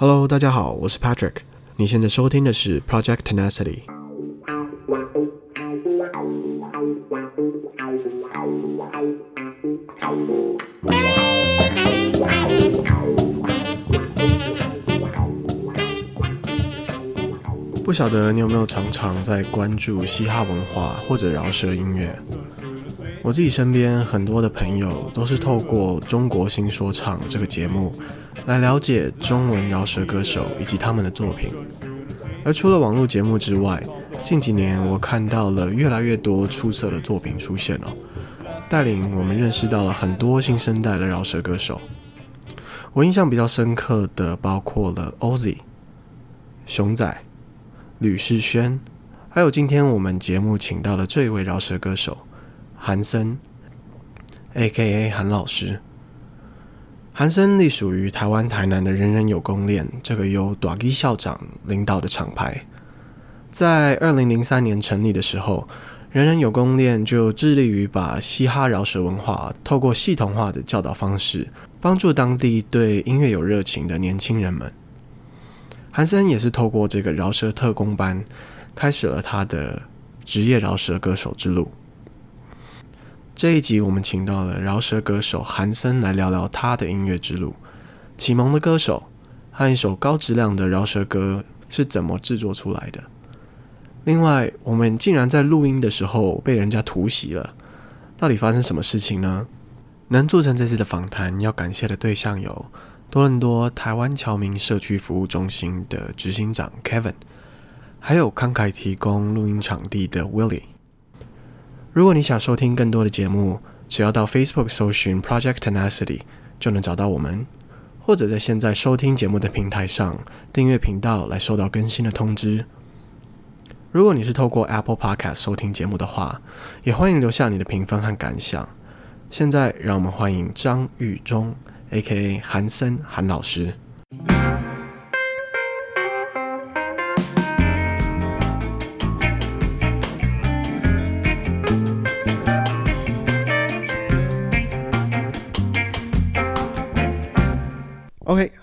Hello，大家好，我是 Patrick。你现在收听的是 Project Tenacity。不晓得你有没有常常在关注嘻哈文化或者饶舌音乐？我自己身边很多的朋友都是透过《中国新说唱》这个节目来了解中文饶舌歌手以及他们的作品。而除了网络节目之外，近几年我看到了越来越多出色的作品出现了，带领我们认识到了很多新生代的饶舌歌手。我印象比较深刻的包括了 Ozzy、熊仔、吕世轩，还有今天我们节目请到的这位饶舌歌手。韩森，A.K.A. 韩老师。韩森隶属于台湾台南的人人有功练这个由大支校长领导的厂牌。在二零零三年成立的时候，人人有功练就致力于把嘻哈饶舌文化透过系统化的教导方式，帮助当地对音乐有热情的年轻人们。韩森也是透过这个饶舌特工班，开始了他的职业饶舌歌手之路。这一集我们请到了饶舌歌手韩森来聊聊他的音乐之路、启蒙的歌手和一首高质量的饶舌歌是怎么制作出来的。另外，我们竟然在录音的时候被人家突袭了，到底发生什么事情呢？能做成这次的访谈，要感谢的对象有多伦多台湾侨民社区服务中心的执行长 Kevin，还有慷慨提供录音场地的 Willie。如果你想收听更多的节目，只要到 Facebook 搜寻 Project Tenacity 就能找到我们，或者在现在收听节目的平台上订阅频道来收到更新的通知。如果你是透过 Apple Podcast 收听节目的话，也欢迎留下你的评分和感想。现在让我们欢迎张玉忠 （A.K.A. 韩森韩老师）。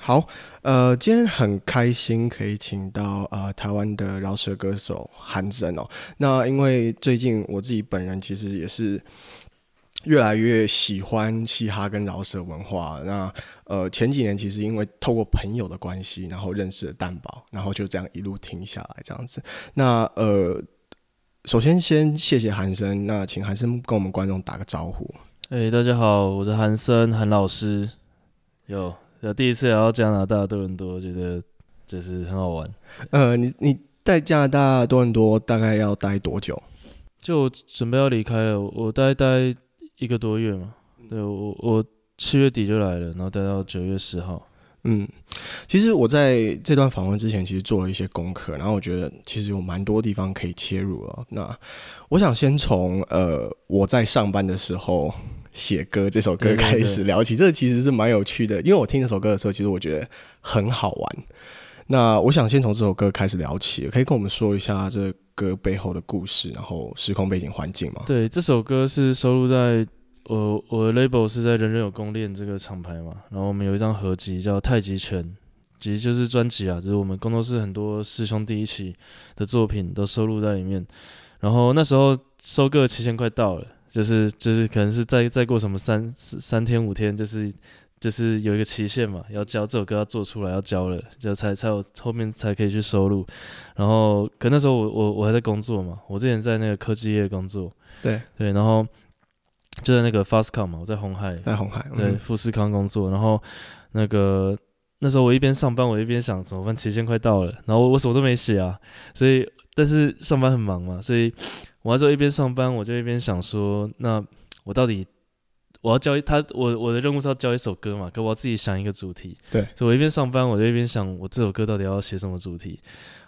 好，呃，今天很开心可以请到呃台湾的饶舌歌手韩森哦。那因为最近我自己本人其实也是越来越喜欢嘻哈跟饶舌文化。那呃前几年其实因为透过朋友的关系，然后认识了蛋堡，然后就这样一路听下来这样子。那呃，首先先谢谢韩森，那请韩森跟我们观众打个招呼。哎、大家好，我是韩森韩老师，有。第一次来到加拿大多伦多，觉得就是很好玩。呃，你你在加拿大多伦多大概要待多久？就准备要离开了，我待待一个多月嘛。对，我我七月底就来了，然后待到九月十号。嗯，其实我在这段访问之前，其实做了一些功课，然后我觉得其实有蛮多地方可以切入了。那我想先从呃我在上班的时候。写歌这首歌开始聊起，对对对，这其实是蛮有趣的，因为我听这首歌的时候，其实我觉得很好玩。那我想先从这首歌开始聊起，可以跟我们说一下这歌背后的故事，然后时空背景环境吗？对，这首歌是收录在我我的 label 是在人人有功练这个厂牌嘛，然后我们有一张合集叫《太极拳》，其实就是专辑啊，就是我们工作室很多师兄弟一起的作品都收录在里面。然后那时候收歌的期限快到了。就是就是可能是再再过什么三三天五天，就是就是有一个期限嘛，要交这首歌要做出来要交了，就才才有后面才可以去收录。然后可那时候我我我还在工作嘛，我之前在那个科技业工作，对对，然后就在那个 Fastcom 嘛，我在红海，在红海、嗯、对富士康工作。然后那个那时候我一边上班，我一边想怎么办，期限快到了，然后我我什么都没写啊，所以但是上班很忙嘛，所以。我那时候一边上班，我就一边想说，那我到底我要教他，我我的任务是要教一首歌嘛，可我要自己想一个主题。对，所以我一边上班，我就一边想，我这首歌到底要写什么主题。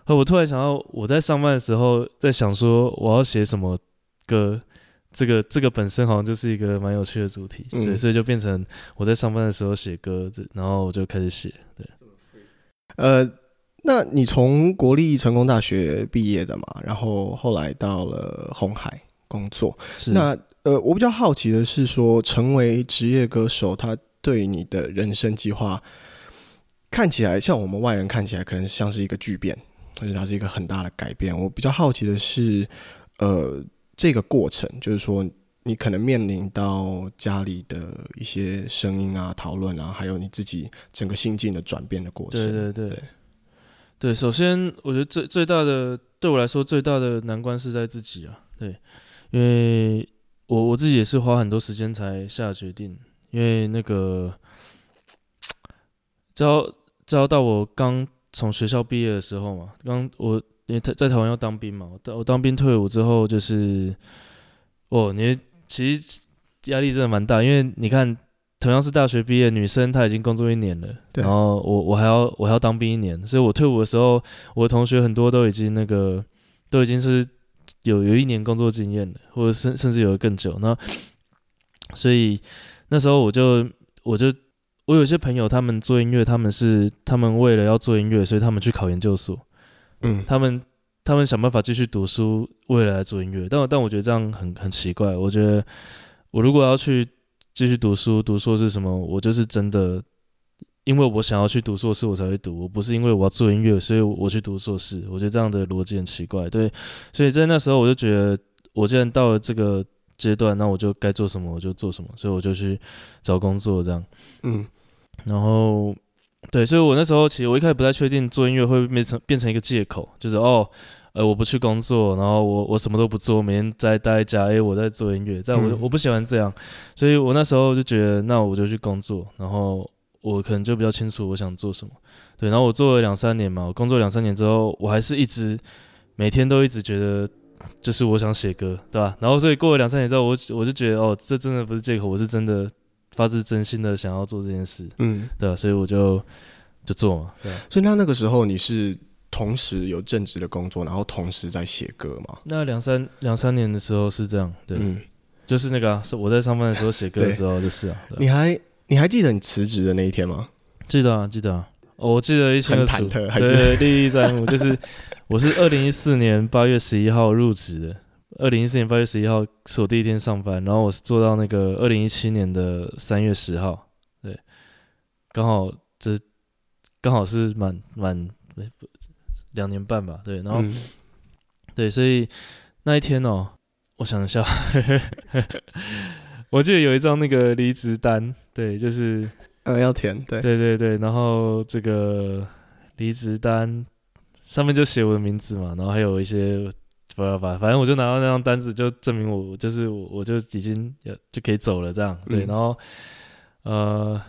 后我突然想到，我在上班的时候在想说，我要写什么歌，这个这个本身好像就是一个蛮有趣的主题。嗯、对，所以就变成我在上班的时候写歌，然后我就开始写。对，呃。那你从国立成功大学毕业的嘛，然后后来到了红海工作。是。那呃，我比较好奇的是说，成为职业歌手，他对你的人生计划看起来像我们外人看起来可能像是一个巨变，而且它是一个很大的改变。我比较好奇的是，呃，这个过程，就是说你可能面临到家里的一些声音啊、讨论啊，还有你自己整个心境的转变的过程。对对对，对，对，首先我觉得最最大的对我来说最大的难关是在自己啊，对，因为我我自己也是花很多时间才下决定，因为那个。招招到我刚从学校毕业的时候嘛，刚我因为在在台湾要当兵嘛，我当兵退伍之后就是，哦，你其实压力真的蛮大，因为你看同样是大学毕业，女生她已经工作一年了，对然后我我还要我还要当兵一年，所以我退伍的时候，我的同学很多都已经那个都已经是有有一年工作经验了，或者甚甚至有更久，那所以那时候我就我就。我有些朋友，他们做音乐，他们是他们为了要做音乐，所以他们去考研究所，嗯，他们他们想办法继续读书，为了来做音乐。但我但我觉得这样很很奇怪。我觉得我如果要去继续读书，读硕士什么，我就是真的，因为我想要去读硕士，我才会读。我不是因为我要做音乐，所以我去读硕士。我觉得这样的逻辑很奇怪。对，所以在那时候我就觉得，我既然到了这个阶段，那我就该做什么我就做什么，所以我就去找工作，这样，嗯。然后，对，所以我那时候其实我一开始不太确定做音乐会变成变成一个借口，就是哦，呃，我不去工作，然后我我什么都不做，每天在待在家，哎，我在做音乐，这样我我不喜欢这样，所以我那时候就觉得，那我就去工作，然后我可能就比较清楚我想做什么，对，然后我做了两三年嘛，我工作两三年之后，我还是一直每天都一直觉得，就是我想写歌，对吧？然后所以过了两三年之后，我我就觉得，哦，这真的不是借口，我是真的。发自真心的想要做这件事，嗯，对，所以我就就做嘛，对。所以那那个时候你是同时有正职的工作，然后同时在写歌嘛？那两三两三年的时候是这样，对，嗯，就是那个、啊、是我在上班的时候写歌的时候就是啊。你还你还记得你辞职的那一天吗？记得啊，记得啊，哦、我记得一清二楚，对，历历在目。就是我是二零一四年八月十一号入职的。二零一四年八月十一号是我第一天上班，然后我是做到那个二零一七年的三月十号，对，刚好这刚好是满满两年半吧，对，然后、嗯、对，所以那一天哦，我想一下，我记得有一张那个离职单，对，就是呃要填，对，对对对，然后这个离职单上面就写我的名字嘛，然后还有一些。不要吧，反正我就拿到那张单子，就证明我就是我，我就已经就可以走了，这样对。然后呃，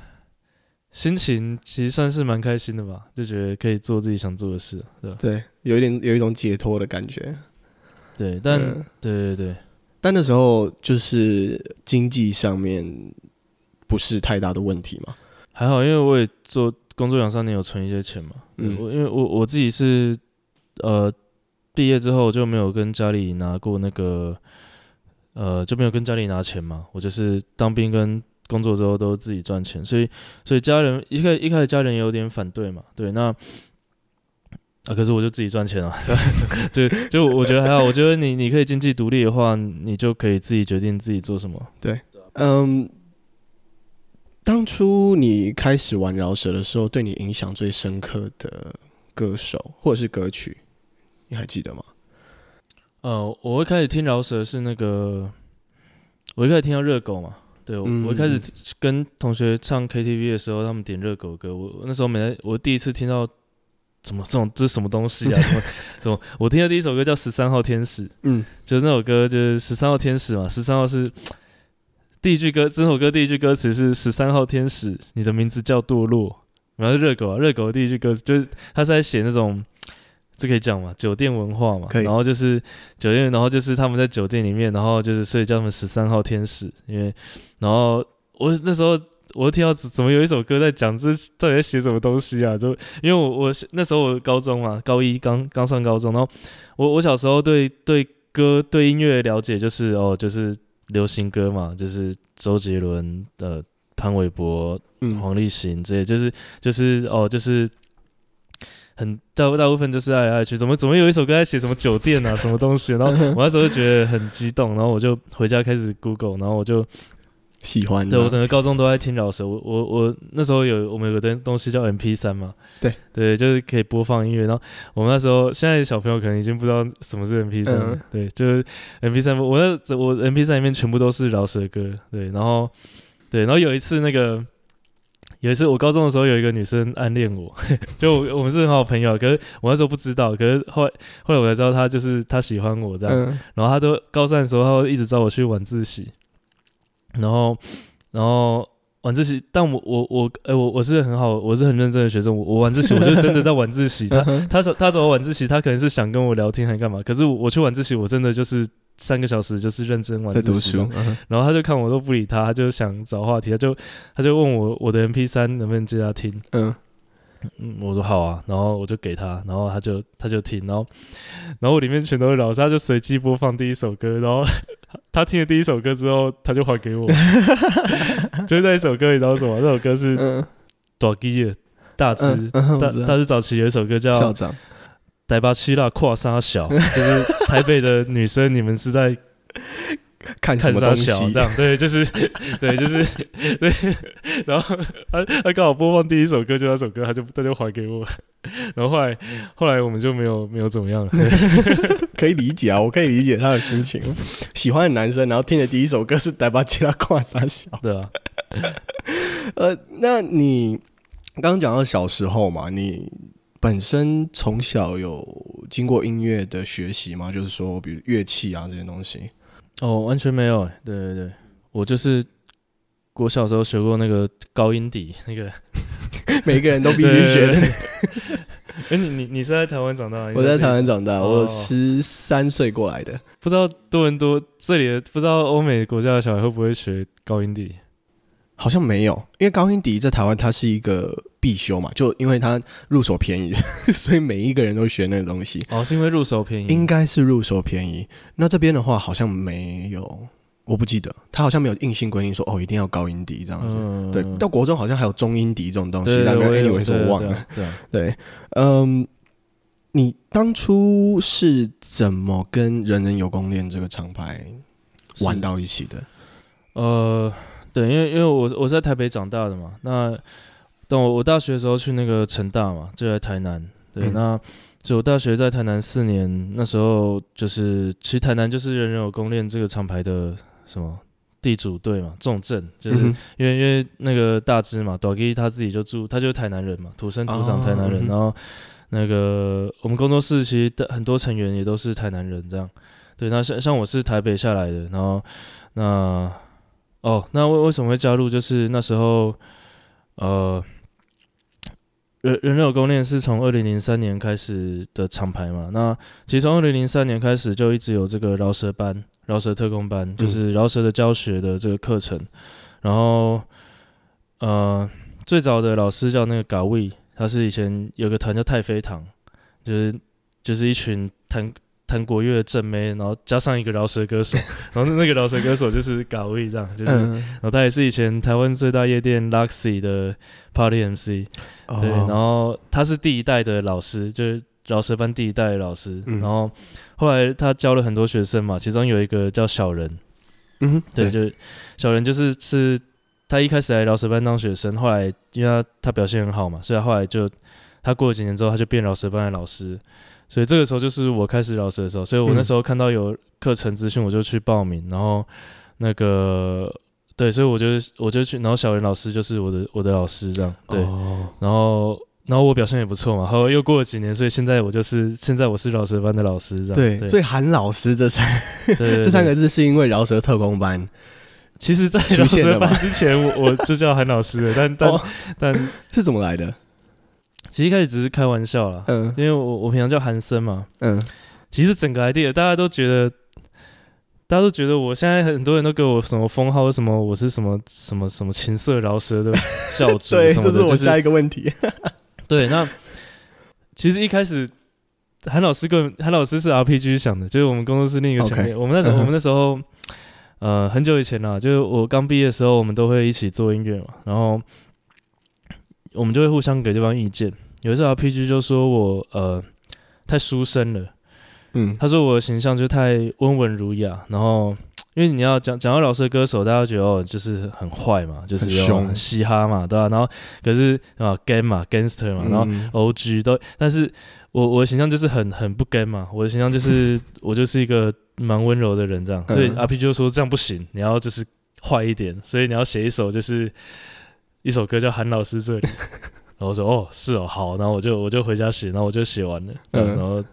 心情其实算是蛮开心的吧，就觉得可以做自己想做的事，对吧？对，有一点有一种解脱的感觉。对，但、呃、对对对，但那时候就是经济上面不是太大的问题嘛，还好，因为我也做工作两三年，有存一些钱嘛。嗯，我因为我我自己是呃。毕业之后就没有跟家里拿过那个，呃，就没有跟家里拿钱嘛。我就是当兵跟工作之后都自己赚钱，所以，所以家人一开一开始家人也有点反对嘛。对，那啊，可是我就自己赚钱啊，对就我觉得还好。我觉得你你可以经济独立的话，你就可以自己决定自己做什么。对，嗯，当初你开始玩饶舌的时候，对你影响最深刻的歌手或者是歌曲？你还记得吗？呃，我一开始听饶舌是那个，我一开始听到热狗嘛，对，我、一开始跟同学唱 KTV 的时候，他们点热狗歌，我那时候没，我第一次听到，怎么这种这是什么东西啊？怎么怎么？我听的第一首歌叫《十三号天使》，嗯，就是那首歌就是十三号天使嘛，十三号是第一句歌，这首歌第一句歌词是十三号天使，你的名字叫堕落，然后是热狗啊，热狗的第一句歌词就是他是在写那种。这可以讲嘛？酒店文化嘛，然后就是酒店，然后就是他们在酒店里面，然后就是所以叫他们十三号天使，因为然后我那时候我听到怎么有一首歌在讲这到底在写什么东西啊？就因为我我那时候我高中嘛，高一刚刚上高中，然后我我小时候对对歌对音乐了解就是哦就是流行歌嘛，就是周杰伦的、呃、潘玮柏、黄立行这些，就是就是哦就是。很大大部分就是爱来爱去，怎么怎么有一首歌在写什么酒店啊，什么东西？然后 我那时候就觉得很激动，然后我就回家开始 Google，然后我就喜欢。对，我整个高中都在听饶舌。我我我那时候有我们有个东东西叫 MP 三嘛，对对，就是可以播放音乐。然后我们那时候现在小朋友可能已经不知道什么是 MP 三，嗯，对，就是 MP 三。我那我 MP 三里面全部都是饶舌歌，对，然后对，然后有一次那个。有一次，我高中的时候有一个女生暗恋我，就我，我们是很好朋友，可是我那时候不知道，可是后来后来我才知道她就是她喜欢我这样，嗯、然后她都高三的时候，她会一直找我去晚自习，然后然后晚自习，但我我我哎、欸、我我是很好，我是很认真的学生，我我晚自习我就真的在晚自习，她她她找我晚自习，她可能是想跟我聊天还干嘛，可是我，我去晚自习，我真的就是。三个小时就是认真玩在读书，嗯，然后他就看我都不理他，他就想找话题，他就他就问我我的 MP 三能不能借他听，嗯。嗯，我说好啊，然后我就给他，然后他就他就听，然后然后我里面全都是老师，他就随机播放第一首歌，然后 他听了第一首歌之后，他就还给我，就是那一首歌，你知道什么？那首歌是大 G 的大只，嗯嗯，大大只早期有一首歌叫校长。台巴七啦，跨沙小，就是台北的女生，你们是在看什么东西？这样对，就是对，就是对。然后他他刚好播放第一首歌，就那首歌，他就他就还给我。然后后来后来我们就没有没有怎么样了。可以理解啊，我可以理解他的心情。喜欢的男生，然后听的第一首歌是台巴七啦，跨沙小，对啊。呃，那你刚刚讲到小时候嘛，你。本身从小有经过音乐的学习吗？就是说，比如乐器啊这些东西。哦，完全没有。对对对，我就是我小时候学过那个高音底，那个 每个人都必须学的。哎，你你你是在台湾长大？我在台湾长大，我十三岁过来的。哦，不知道多伦多这里的，不知道欧美国家的小孩会不会学高音笛？好像没有，因为高音笛在台湾它是一个必修嘛，就因为它入手便宜，所以每一个人都学那个东西。哦，是因为入手便宜？应该是入手便宜。那这边的话好像没有，我不记得，他好像没有硬性规定说哦一定要高音笛这样子。嗯、对，到国中好像还有中音笛这种东西，但没有，说我忘了。对，对，嗯，你当初是怎么跟人人有功练这个厂牌玩到一起的？呃。对，因为因为我我是在台北长大的嘛，那等我我大学的时候去那个成大嘛，就在台南。对，嗯、那就我大学在台南四年，那时候就是其实台南就是人人有功练这个厂牌的什么地主队嘛，重镇，就是因为、嗯、因为那个大支嘛，大支他自己就住，他就是台南人嘛，土生土长台南人。哦、然后那个我们工作室其实很多成员也都是台南人，这样。对，那像像我是台北下来的，然后那。哦，那为为什么会加入？就是那时候，呃，人人人有功练是从二零零三年开始的厂牌嘛。那其实从二零零三年开始就一直有这个饶舌班、饶舌特工班，就是饶舌的教学的这个课程。嗯、然后，呃，最早的老师叫那个 Gawi，他是以前有个团叫太妃堂，就是就是一群弹。弹国乐的正妹，然后加上一个饶舌歌手，然后那个饶舌歌手就是 Gawi 这样，就是，然后他也是以前台湾最大夜店 Luxy 的 Party MC，对，然后他是第一代的老师，就是饶舌班第一代的老师，然后后来他教了很多学生嘛，其中有一个叫小人，嗯，对，就小人就是是他一开始来饶舌班当学生，后来因为他他表现很好嘛，所以他后来就他过了几年之后，他就变饶舌班的老师。所以这个时候就是我开始饶舌的时候，所以我那时候看到有课程资讯，我就去报名，然后那个对，所以我就我就去，然后小袁老师就是我的我的老师这样，对，然后然后我表现也不错嘛，然后又过了几年，所以现在我就是现在我是饶舌班的老师这样，对，所以韩老师这三这三个字是因为饶舌特工班，其实，在饶舌班之前我我就叫韩老师了，但 但但是怎么来的？其实一开始只是开玩笑啦，嗯，因为我我平常叫韩森嘛，嗯，其实整个 idea 大家都觉得，大家都觉得我现在很多人都给我什么封号，什么我是什么什么什么情色饶舌的 教主对，这是我下一个问题。就是、对，那其实一开始韩老师跟韩老师是 RPG 想的，就是我们工作室另一个前辈，okay, 我们那时候、嗯、我们那时候呃很久以前啦，就是我刚毕业的时候，我们都会一起做音乐嘛，然后。我们就会互相给对方意见。有一次 RPG 就说我呃太书生了，嗯，他说我的形象就太温文儒雅，然后因为你要讲讲到饶舌歌手，大家觉得哦，就是很坏嘛，就是有很嘻哈嘛，对吧、啊？然后可是啊，gang 嘛，gangster 嘛，然后 OG 都，但是我我的形象就是很很不 gang 嘛，我的形象就是 我就是一个蛮温柔的人这样，所以 RPG 就说这样不行，你要就是坏一点，所以你要写一首就是一首歌叫韩老师这里，然后我说哦是哦好，然后我就我就回家写，然后我就写完了，嗯，然后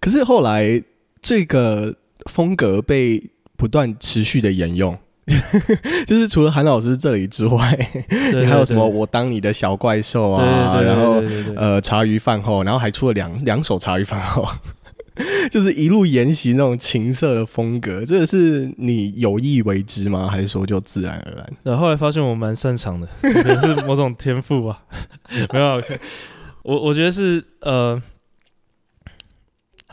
可是后来这个风格被。不断持续的沿用，就是除了韩老师这里之外，你还有什么？我当你的小怪兽啊，然后呃，茶余饭后，然后还出了两两首茶余饭后，就是一路沿袭那种情色的风格。这个是你有意为之吗？还是说就自然而然？然后后来发现我蛮擅长的，可能是某种天赋吧。没有，我我觉得是呃。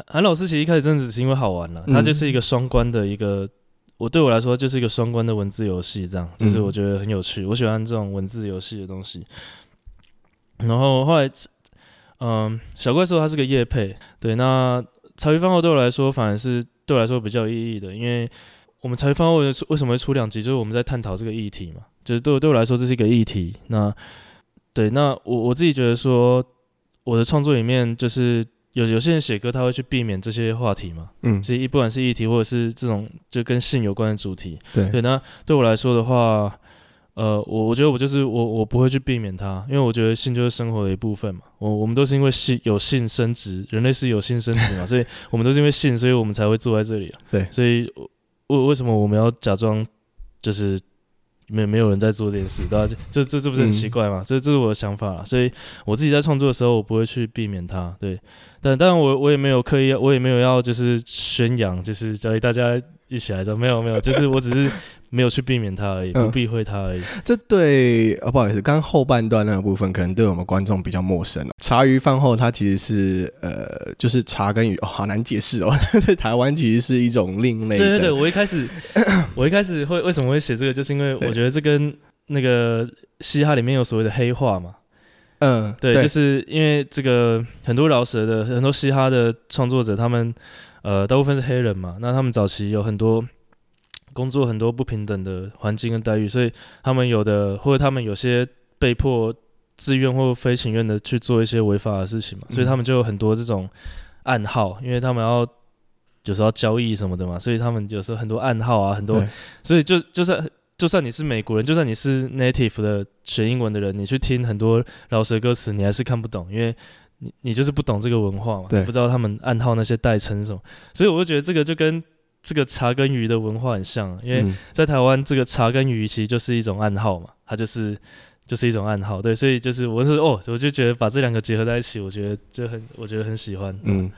韩老师其实一开始真的只是因为好玩了，他就是一个双关的一个，我对我来说就是一个双关的文字游戏，这样就是我觉得很有趣，我喜欢这种文字游戏的东西。然后后来，嗯，小怪兽它是个业配，对，那茶余饭后对我来说反而是对我来说比较有意义的，因为我们茶余饭后为什么会出两集，就是我们在探讨这个议题嘛，就是对我对我来说这是一个议题。那对，那我我自己觉得说，我的创作里面就是。有有些人写歌，他会去避免这些话题嘛？嗯，这一不管是议题或者是这种就跟性有关的主题，对对。那对我来说的话，呃，我我觉得我就是我我不会去避免它，因为我觉得性就是生活的一部分嘛。我我们都是因为性有性生殖，人类是有性生殖嘛，所以我们都是因为性，所以我们才会坐在这里啊。对，所以为为什么我们要假装就是？没没有人在做这件事，对吧？这这这不是很奇怪吗？嗯、这这是我的想法，所以我自己在创作的时候，我不会去避免它，对。但当然，我我也没有刻意，我也没有要就是宣扬，就是教大家一起来做，没有没有，就是我只是。没有去避免它而已，不避讳它而已。嗯、这对啊、哦，不好意思，刚刚后半段那个部分可能对我们观众比较陌生了。茶余饭后，它其实是呃，就是茶跟鱼，哦，好难解释哦。在台湾其实是一种另类的。对对对，我一开始 我一开始会为什么会写这个，就是因为我觉得这跟那个嘻哈里面有所谓的黑话嘛。嗯，对，对就是因为这个很多饶舌的很多嘻哈的创作者，他们呃大部分是黑人嘛，那他们早期有很多。工作很多不平等的环境跟待遇，所以他们有的或者他们有些被迫自愿或非情愿的去做一些违法的事情嘛，所以他们就有很多这种暗号，因为他们要有时候要交易什么的嘛，所以他们有时候很多暗号啊，很多，所以就就算就算你是美国人，就算你是 native 的学英文的人，你去听很多饶舌歌词，你还是看不懂，因为你你就是不懂这个文化嘛，不知道他们暗号那些代称什么，所以我就觉得这个就跟。这个茶跟鱼的文化很像，因为在台湾，这个茶跟鱼其实就是一种暗号嘛，它就是就是一种暗号，对，所以就是我是哦，我就觉得把这两个结合在一起，我觉得就很，我觉得很喜欢。嗯，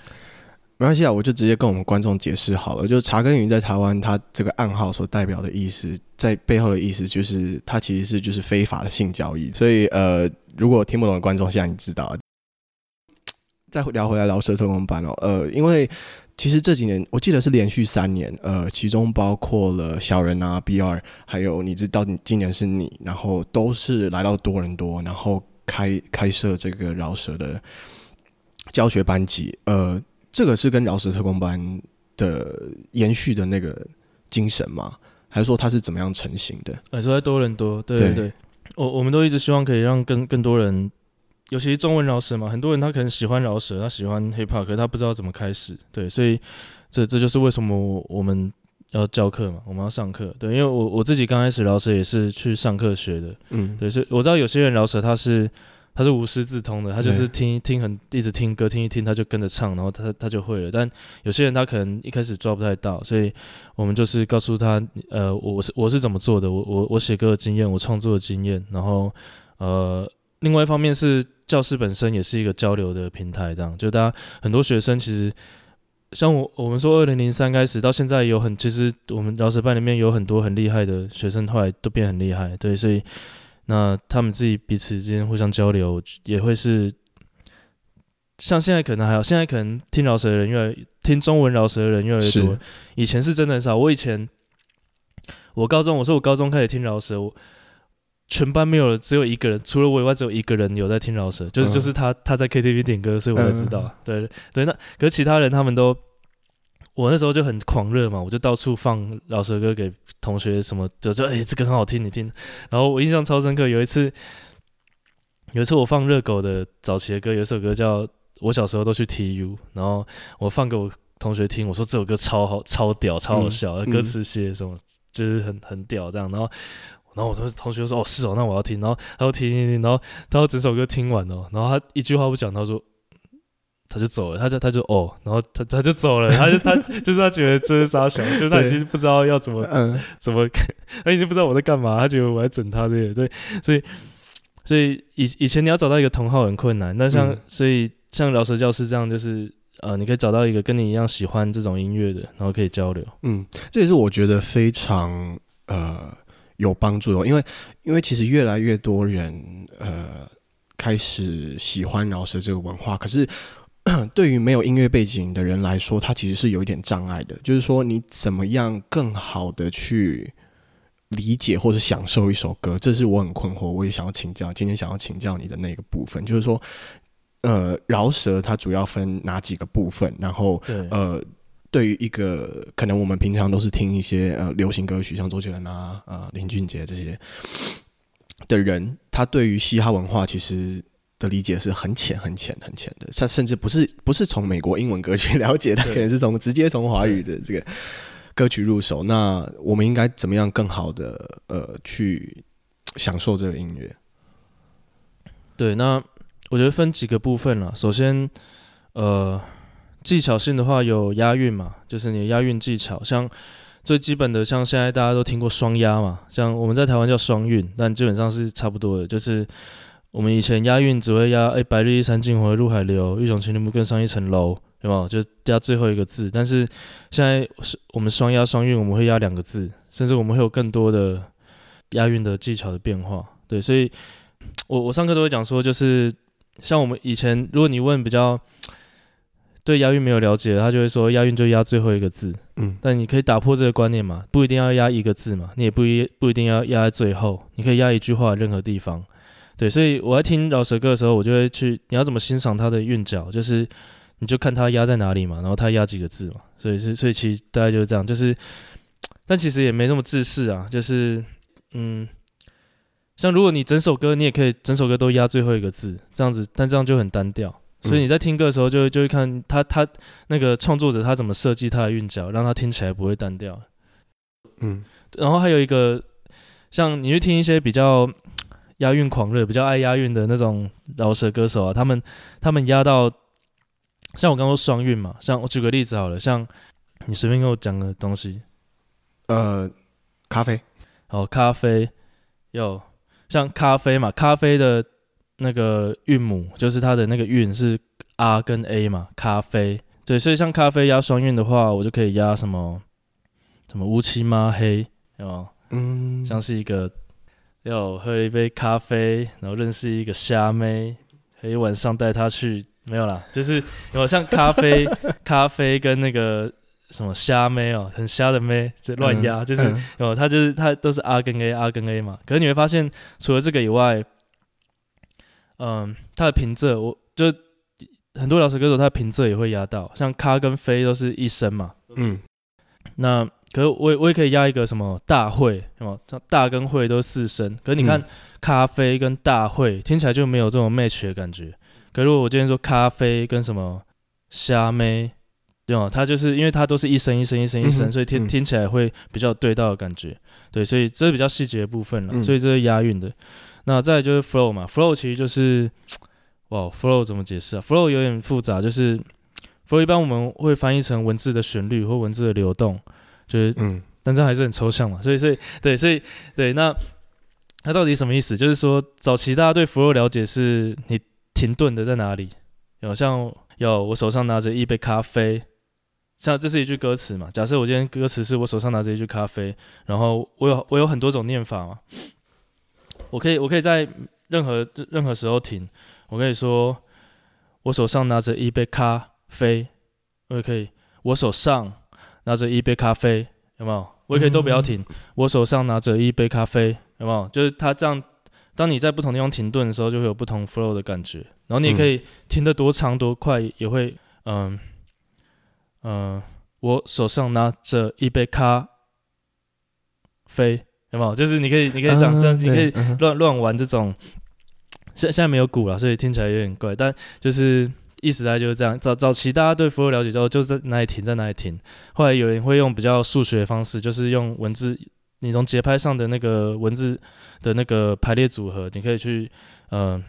没关系啊，我就直接跟我们观众解释好了，就是茶跟鱼在台湾，它这个暗号所代表的意思，在背后的意思就是它其实是就是非法的性交易，所以呃，如果听不懂的观众，现在你知道。再聊回来聊舌特攻班哦，呃，因为。其实这几年，我记得是连续三年，呃，其中包括了小人啊、BR，还有你知道，今年是你，然后都是来到多伦多，然后开开设这个饶舌的教学班级。呃，这个是跟饶舌特工班的延续的那个精神吗？还是说它是怎么样成型的？呃，说在多伦多，对对对，我我们都一直希望可以让更更多人。尤其是中文饶舌嘛，很多人他可能喜欢饶舌，他喜欢 hip hop，可是他不知道怎么开始。对，所以这这就是为什么我们要教课嘛，我们要上课。对，因为我我自己刚开始饶舌也是去上课学的。嗯，对，是我知道有些人饶舌他是他是无师自通的，他就是听听很一直听歌听一听他就跟着唱，然后他他就会了。但有些人他可能一开始抓不太到，所以我们就是告诉他，呃，我是我是怎么做的，我我我写歌的经验，我创作的经验，然后呃，另外一方面是。教室本身也是一个交流的平台，这样就大家很多学生其实像我，我们说二零零三开始到现在有很，其实我们饶舌班里面有很多很厉害的学生，后来都变很厉害，对，所以那他们自己彼此之间互相交流也会是，像现在可能还好，现在可能听饶舌的人越来听中文饶舌的人越来越多，以前是真的很少。我以前我高中，我说我高中开始听饶舌，我。全班没有了，只有一个人，除了我以外，只有一个人有在听饶舌，就是就是他他在 KTV 点歌，所以我才知道。嗯、对对，那可是其他人他们都，我那时候就很狂热嘛，我就到处放饶舌歌给同学，什么就说哎、欸，这个很好听，你听。然后我印象超深刻，有一次，有一次我放热狗的早期的歌，有一首歌叫《我小时候都去 TU》，然后我放给我同学听，我说这首歌超好，超屌，超好笑，嗯、歌词写什么就是很很屌这样。然后，然后我同同学说哦是哦，那我要听。然后他说听听听，然后他说整首歌听完哦，然后他一句话不讲，他说。他就走了，他就他就哦，然后他他就走了，他就他就是他觉得这是杀小，就是他已经不知道要怎么嗯。怎么，他已经不知道我在干嘛，他觉得我在整他这些，对，所以所以以以前你要找到一个同好很困难，那像、嗯、所以像饶舌教师这样，就是呃你可以找到一个跟你一样喜欢这种音乐的，然后可以交流，嗯，这也是我觉得非常呃有帮助的，因为因为其实越来越多人呃开始喜欢饶舌这个文化，可是。对于没有音乐背景的人来说，他其实是有一点障碍的。就是说，你怎么样更好的去理解或者享受一首歌，这是我很困惑，我也想要请教，今天想要请教你的那个部分，就是说，呃，饶舌它主要分哪几个部分？然后，呃，对于一个可能我们平常都是听一些呃流行歌曲，像周杰伦啊、呃林俊杰这些的人，他对于嘻哈文化其实。的理解是很浅、很浅、很浅的，他甚至不是不是从美国英文歌曲了解，他可能是从直接从华语的这个歌曲入手。那我们应该怎么样更好的呃去享受这个音乐？对，那我觉得分几个部分了。首先，呃，技巧性的话有押韵嘛，就是你的押韵技巧，像最基本的，像现在大家都听过双押嘛，像我们在台湾叫双韵，但基本上是差不多的，就是。我们以前押韵只会押，哎，白日依山尽，黄河入海流，欲穷千里目，更上一层楼，对吗？就押最后一个字。但是现在是我们双押双韵，我们会押两个字，甚至我们会有更多的押韵的技巧的变化。对，所以我我上课都会讲说，就是像我们以前，如果你问比较对押韵没有了解，他就会说押韵就押最后一个字。嗯，但你可以打破这个观念嘛，不一定要押一个字嘛，你也不一不一定要押在最后，你可以押一句话任何地方。对，所以我在听饶舌歌的时候，我就会去，你要怎么欣赏它的韵脚，就是你就看它压在哪里嘛，然后它押几个字嘛，所以是，所以其实大概就是这样，就是，但其实也没那么自私啊，就是，嗯，像如果你整首歌，你也可以整首歌都压最后一个字，这样子，但这样就很单调，所以你在听歌的时候就，就就会看他他那个创作者他怎么设计他的韵脚，让他听起来不会单调，嗯，然后还有一个，像你去听一些比较。押韵狂热，比较爱押韵的那种饶舌歌手啊，他们他们押到像我刚刚说双韵嘛，像我举个例子好了，像你随便给我讲个东西，呃，咖啡，哦，咖啡，有像咖啡嘛，咖啡的那个韵母就是它的那个韵是 R 跟 A 嘛，咖啡，对，所以像咖啡押双韵的话，我就可以押什么什么乌漆嘛黑，有没有？嗯，像是一个。要喝一杯咖啡，然后认识一个虾妹，可以晚上带她去，没有啦，就是有像咖啡、咖啡跟那个什么虾妹哦，很瞎的妹，这乱压，嗯、就是哦他、嗯、就是他都是 R 跟 A，R 跟 A 嘛。可是你会发现，除了这个以外，嗯，他的平仄，我就很多饶舌歌手，他的平仄也会压到，像咖跟啡都是一声嘛，嗯，那。可是我我也可以压一个什么大会，什么大跟会都是四声。可是你看咖啡跟大会听起来就没有这种 match 的感觉。可是如果我今天说咖啡跟什么虾妹，对吗？它就是因为它都是一声一声一声一声，所以听听起来会比较对到的感觉。对，所以这是比较细节的部分了。所以这是押韵的。那再就是 flow 嘛，flow 其实就是 哇，flow 怎么解释啊？flow 有点复杂，就是 flow 一般我们会翻译成文字的旋律或文字的流动。就是，嗯，但这还是很抽象嘛，所以，所以，对，所以，对，那它到底什么意思？就是说，早期大家对 flow 了解是你停顿的在哪里？有像有我手上拿着一杯咖啡，像这是一句歌词嘛？假设我今天歌词是我手上拿着一句咖啡，然后我有我有很多种念法嘛，我可以我可以在任何任何时候停，我可以说我手上拿着一杯咖啡，我也可以我手上。拿着一杯咖啡，有没有？我也可以都不要停。我手上拿着一杯咖啡，有没有？就是它这样，当你在不同地方停顿的时候，就会有不同 flow 的感觉。然后你也可以停的多长多快，也会，嗯嗯，我手上拿着一杯咖啡，有没有？就是你可以，你可以这样，这样，你可以乱乱玩这种。现现在没有鼓了，所以听起来有点怪，但就是意思在就是这样。早早期大家对 flow 了解之后，就在哪里停在哪里停。后来有人会用比较数学的方式，就是用文字，你从节拍上的那个文字的那个排列组合，你可以去嗯、呃、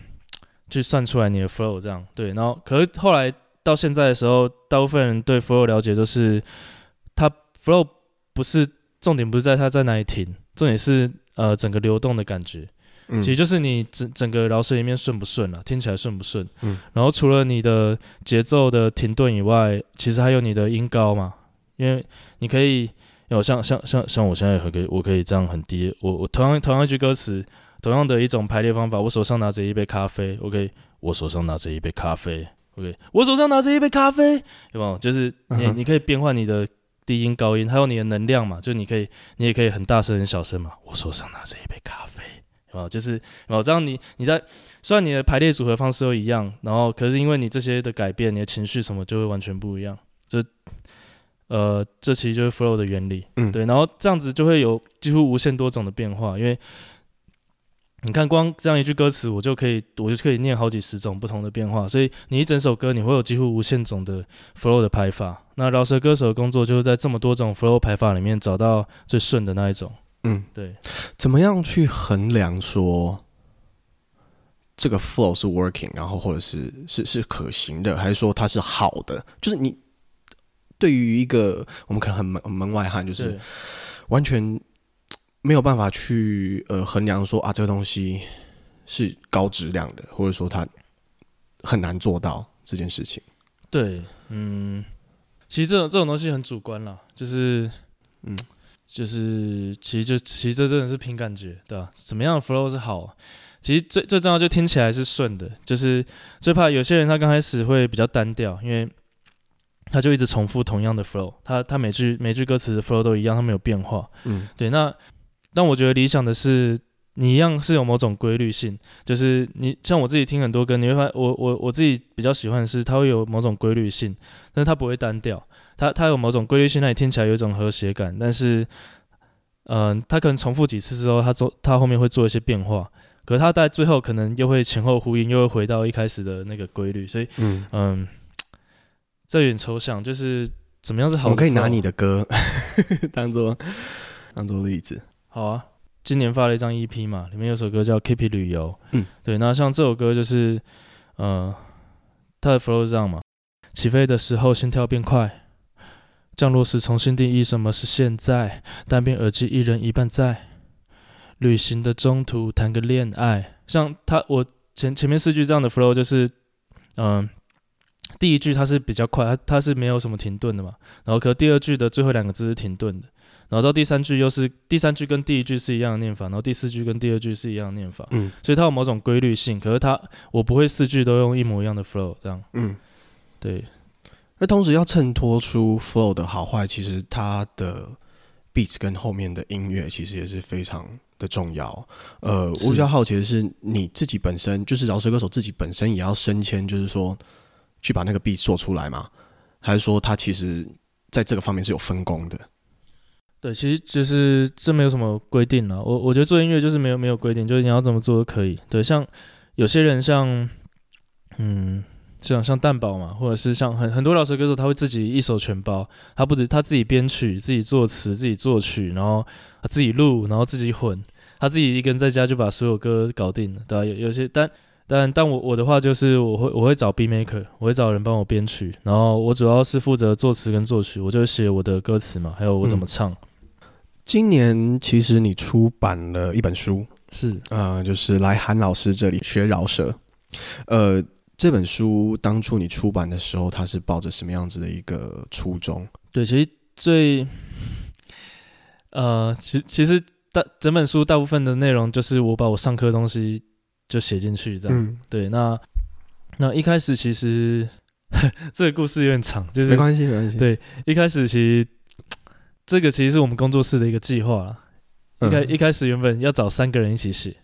去算出来你的 flow 这样。对，然后可是后来到现在的时候，大部分人对 flow 了解就是，它 flow 不是重点，不是在它在哪里停，重点是呃整个流动的感觉。其实就是你整整个饶舌里面顺不顺啊，听起来顺不顺？嗯，然后除了你的节奏的停顿以外，其实还有你的音高嘛，因为你可以有像像像像我现在也可以，我可以这样很低，我我同样同样一句歌词，同样的一种排列方法，我手上拿着一杯咖啡，OK，我手上拿着一杯咖啡，OK，我手上拿着一杯咖啡，有没有？就是你你可以变换你的低音高音，还有你的能量嘛，就你可以你也可以很大声很小声嘛，我手上拿着一杯咖啡。啊，就是啊，这样你你在虽然你的排列组合方式都一样，然后可是因为你这些的改变，你的情绪什么就会完全不一样。这呃，这其实就是 flow 的原理，嗯，对。然后这样子就会有几乎无限多种的变化，因为你看光这样一句歌词，我就可以我就可以念好几十种不同的变化，所以你一整首歌你会有几乎无限种的 flow 的排法。那饶舌歌手的工作就是在这么多种 flow 排法里面找到最顺的那一种。嗯，对，怎么样去衡量说这个 flow 是 working，然后或者是是是可行的，还是说它是好的？就是你对于一个我们可能很门门外汉，就是完全没有办法去呃衡量说啊这个东西是高质量的，或者说它很难做到这件事情。对，嗯，其实这种这种东西很主观啦，就是嗯。就是，其实就其实这真的是凭感觉，对吧？怎么样的 flow 是好？其实最最重要就听起来是顺的。就是最怕有些人他刚开始会比较单调，因为他就一直重复同样的 flow，他他每句每句歌词的 flow 都一样，他没有变化。嗯，对。那但我觉得理想的是，你一样是有某种规律性。就是你像我自己听很多歌，你会发现我我我自己比较喜欢的是，它会有某种规律性，但是它不会单调。它它有某种规律性，那你听起来有一种和谐感，但是，嗯、呃，它可能重复几次之后，它做它后面会做一些变化，可是它在最后可能又会前后呼应，又会回到一开始的那个规律，所以，嗯嗯，这有点抽象，就是怎么样是好？我可以拿你的歌 当做当做例子。好啊，今年发了一张 EP 嘛，里面有首歌叫《Keep 旅游》，嗯，对，那像这首歌就是，呃，它的 flow 是这样嘛，起飞的时候心跳变快。降落时重新定义什么是现在，单边耳机一人一半在。旅行的中途谈个恋爱，像他我前前面四句这样的 flow 就是，嗯、呃，第一句它是比较快，它它是没有什么停顿的嘛。然后可第二句的最后两个字是停顿的，然后到第三句又是第三句跟第一句是一样的念法，然后第四句跟第二句是一样的念法。嗯，所以它有某种规律性，可是它我不会四句都用一模一样的 flow 这样。嗯，对。那同时要衬托出 flow 的好坏，其实它的 beats 跟后面的音乐其实也是非常的重要。呃，我比较好奇的是，你自己本身就是饶舌歌手，自己本身也要升迁，就是说去把那个 beat 做出来吗？还是说他其实在这个方面是有分工的？对，其实就是这没有什么规定了。我我觉得做音乐就是没有没有规定，就是你要怎么做都可以。对，像有些人像嗯。像像蛋堡嘛，或者是像很很多老舌歌手，他会自己一手全包，他不止他自己编曲、自己作词、自己作曲，然后他自己录，然后自己混，他自己一个人在家就把所有歌搞定了，对吧？有有些，但但但我我的话就是我会我会找 beat maker，我会找人帮我编曲，然后我主要是负责作词跟作曲，我就写我的歌词嘛，还有我怎么唱。嗯。今年其实你出版了一本书，是呃，就是来韩老师这里学饶舌，呃。这本书当初你出版的时候，它是抱着什么样子的一个初衷？对，其实最，呃，其其实大整本书大部分的内容就是我把我上课的东西就写进去，这样。嗯、对，那那一开始其实 这个故事有点长，就是没关系，没关系。对，一开始其实这个其实是我们工作室的一个计划啦。一开、嗯、一开始原本要找三个人一起写，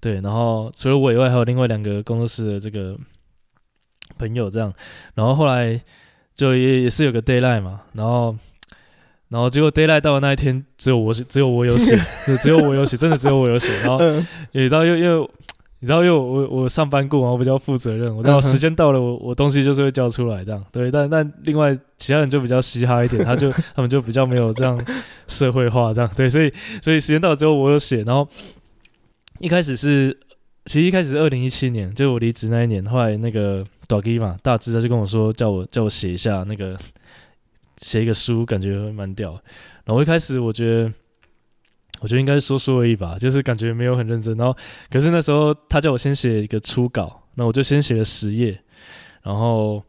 对，然后除了我以外，还有另外两个工作室的这个。朋友这样，然后后来就也也是有个 deadline 嘛，然后然后结果 deadline 到的那一天，只有我写，只有我有写，只有我有写，真的只有我有写。然后，也到又又，你知道因为我我上班过，然后比较负责任，我知道时间到了，我我东西就是会交出来这样。对，但但另外其他人就比较嘻哈一点，他就 他们就比较没有这样社会化这样。对，所以所以时间到了之后我有写，然后一开始是其实一开始是二零一七年，就我离职那一年，后来那个 doggy 嘛大志他就跟我说叫我叫我写一下那个。写一个书感觉蛮屌，然后一开始我觉得，我觉得应该是说说而已吧，就是感觉没有很认真。然后，可是那时候他叫我先写一个初稿，那我就先写了十页，然后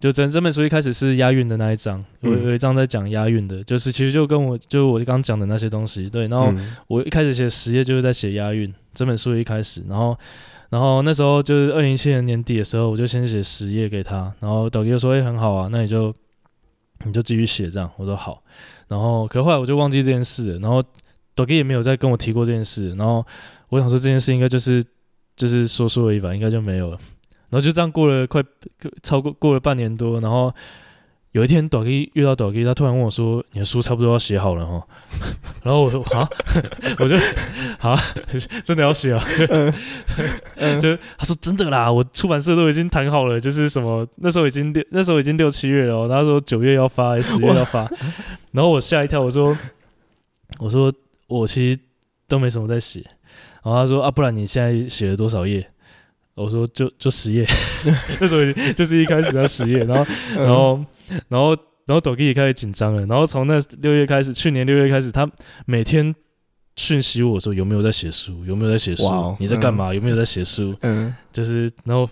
就整整本书一开始是押韵的那一章，有有一章在讲押韵的，就是其实就跟我就我刚刚讲的那些东西，对。然后我一开始写十页就是在写押韵，整本书一开始，然后然后那时候就是二零一七年年底的时候，我就先写十页给他，然后导哥就说：“哎，很好啊，那你就。”你就继续写这样，我说好，然后可后来我就忘记这件事了，然后 Doki 也没有再跟我提过这件事，然后我想说这件事应该就是就是说说而已吧，应该就没有了，然后就这样过了快超过过了半年多，然后。有一天，短 K 遇到短 K，他突然问我说：“你的书差不多要写好了哈。”然后我说：“啊，我就啊，真的要写啊？”就他说：“真的啦，我出版社都已经谈好了，就是什么那时候已经六那时候已经六七月了，然后说九月要发，十月要发。”然后我吓一跳，我说：“我说我其实都没什么在写。”然后他说：“啊，不然你现在写了多少页？”我说：“就就十页。”那时候就是一开始要十页，然后然后。然后，然后抖音也开始紧张了。然后从那六月开始，去年六月开始，他每天讯息我说有没有在写书，有没有在写书，wow, 你在干嘛？嗯、有没有在写书？嗯，就是，然后，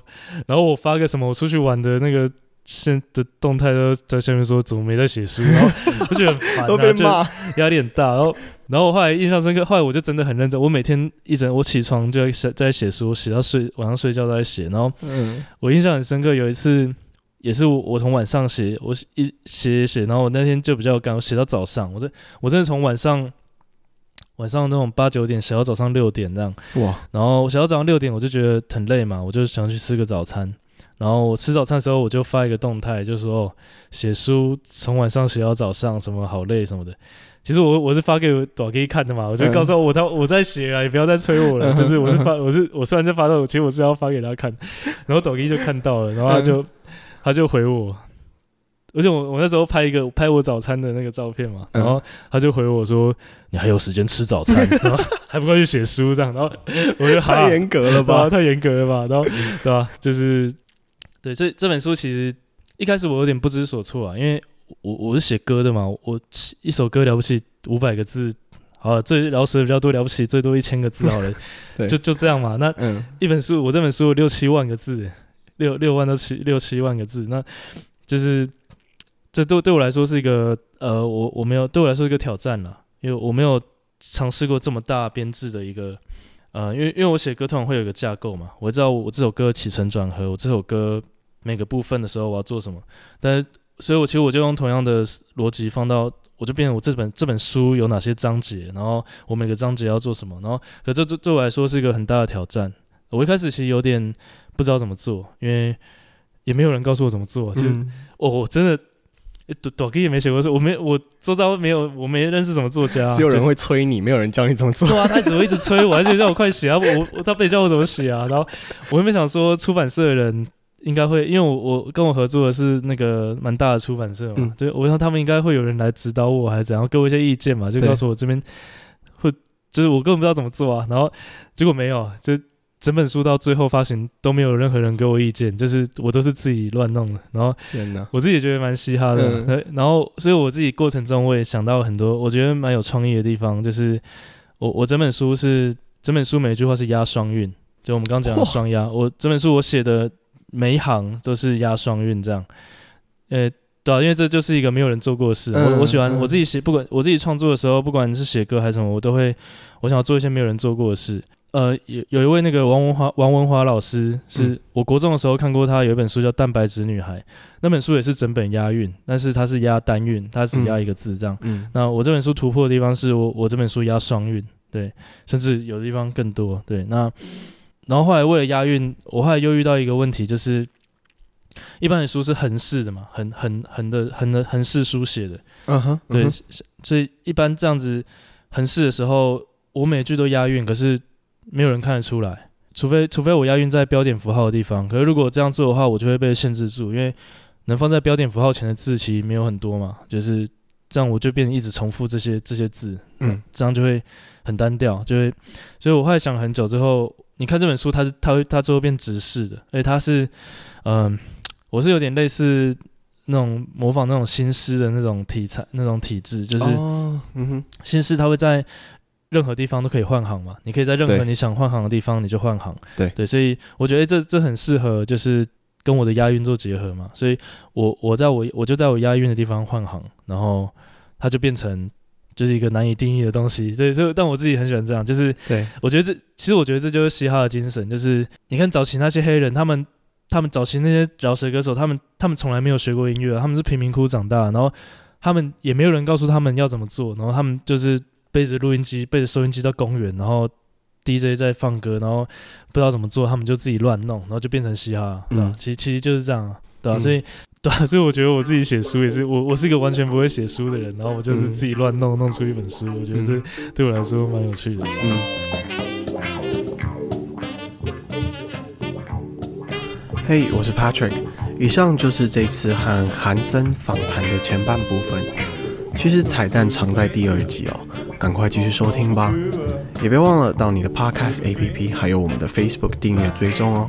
然后我发个什么我出去玩的那个现的动态都在下面说怎么没在写书，然后 我觉得很烦、啊，都被骂，压力很大。然后，然后我后来印象深刻，后来我就真的很认真，我每天一整我起床就在写在写书，写到睡晚上睡觉都在写。然后，嗯，我印象很深刻，有一次。也是我，我从晚上写，我一写写写，然后我那天就比较赶，我写到早上，我这我真的从晚上晚上那种八九点写到早上六点这样，哇！然后我写到早上六点，我就觉得很累嘛，我就想去吃个早餐。然后我吃早餐的时候，我就发一个动态，就说哦，写书从晚上写到早上，什么好累什么的。其实我我是发给我短 K 看的嘛，我就告诉我他我在写啊，你不要再催我了。就是我是发我是我虽然在发动，其实我是要发给他看，然后短 K 就看到了，然后他就。他就回我，而且我我那时候拍一个拍我早餐的那个照片嘛，然后他就回我说：“你还有时间吃早餐，还不快去写书这样？”然后我就太严格了吧，太严格了吧？然后对吧？就是对，所以这本书其实一开始我有点不知所措啊，因为我我是写歌的嘛，我一首歌了不起五百个字，好了，最饶舌的比较多了不起最多一千个字好了，就就这样嘛。那一本书我这本书有六七万个字。六六万到七六七万个字，那就是这对对我来说是一个呃，我我没有对我来说是一个挑战了，因为我没有尝试过这么大编制的一个呃，因为因为我写歌通常会有一个架构嘛，我知道我这首歌起承转合，我这首歌每个部分的时候我要做什么，但是所以我其实我就用同样的逻辑放到，我就变成我这本这本书有哪些章节，然后我每个章节要做什么，然后可这对对我来说是一个很大的挑战，我一开始其实有点。不知道怎么做，因为也没有人告诉我怎么做。就是、嗯、哦，我真的短短 K 也没写过书，我没我周遭没有，我没认识什么作家，只有人会催你，没有人教你怎么做。对啊，他只会一直催我，而且叫我快写啊。我我他不得叫我怎么写啊。然后我也没想说，出版社的人应该会，因为我我跟我合作的是那个蛮大的出版社嘛，嗯、对，我想他们应该会有人来指导我，还是怎样，给我一些意见嘛，就告诉我这边会，就是我根本不知道怎么做啊。然后结果没有，就。整本书到最后发行都没有任何人给我意见，就是我都是自己乱弄的。然后我自己也觉得蛮嘻哈的。嗯、然后所以我自己过程中我也想到很多我觉得蛮有创意的地方，就是我我整本书是整本书每一句话是押双韵，就我们刚刚讲的双押。我整本书我写的每一行都是押双韵这样。呃，对啊，因为这就是一个没有人做过的事。我我喜欢我自己写，不管我自己创作的时候，不管是写歌还是什么，我都会我想要做一些没有人做过的事。呃，有有一位那个王文华，王文华老师，是我国中的时候看过他有一本书叫《蛋白质女孩》，那本书也是整本押韵，但是它是押单韵，它只押一个字这样。嗯，那我这本书突破的地方是我我这本书押双韵，对，甚至有的地方更多，对。那然后后来为了押韵，我后来又遇到一个问题，就是一般的书是横式的嘛，横横横的横的横式书写的。嗯哼，对，所以一般这样子横式的时候，我每句都押韵，可是没有人看得出来，除非除非我押韵在标点符号的地方。可是如果这样做的话，我就会被限制住，因为能放在标点符号前的字其实没有很多嘛，就是这样，我就变成一直重复这些这些字，嗯，这样就会很单调，就会。所以我后来想了很久之后，你看这本书，它是它会它最后变直视的，而且它是，嗯、呃，我是有点类似。那种模仿那种新诗的那种题材、那种体制，就是，嗯哼，新诗它会在任何地方都可以换行嘛，你可以在任何你想换行的地方你就换行，对。对，所以我觉得这这很适合，就是跟我的押韵做结合嘛，所以我我在我我就在我押韵的地方换行，然后它就变成就是一个难以定义的东西，对，所以但我自己很喜欢这样，就是对我觉得这其实我觉得这就是嘻哈的精神，就是你看早期那些黑人他们。他们早期那些饶舌歌手，他们他们从来没有学过音乐，他们是贫民窟长大，然后他们也没有人告诉他们要怎么做，然后他们就是背着录音机、背着收音机到公园，然后 DJ 在放歌，然后不知道怎么做，他们就自己乱弄，然后就变成嘻哈？嗯，其实其实就是这样，对啊？嗯，所以 对啊，所以我觉得我自己写书也是，我我是一个完全不会写书的人，然后我就是自己乱弄弄出一本书，我觉得这对我来说蛮有趣的，嗯。嘿，hey, 我是 Patrick。以上就是这次和韩森访谈的前半部分。其实彩蛋藏在第二集哦，赶快继续收听吧。也别忘了到你的 Podcast APP 还有我们的 Facebook 订阅追踪哦。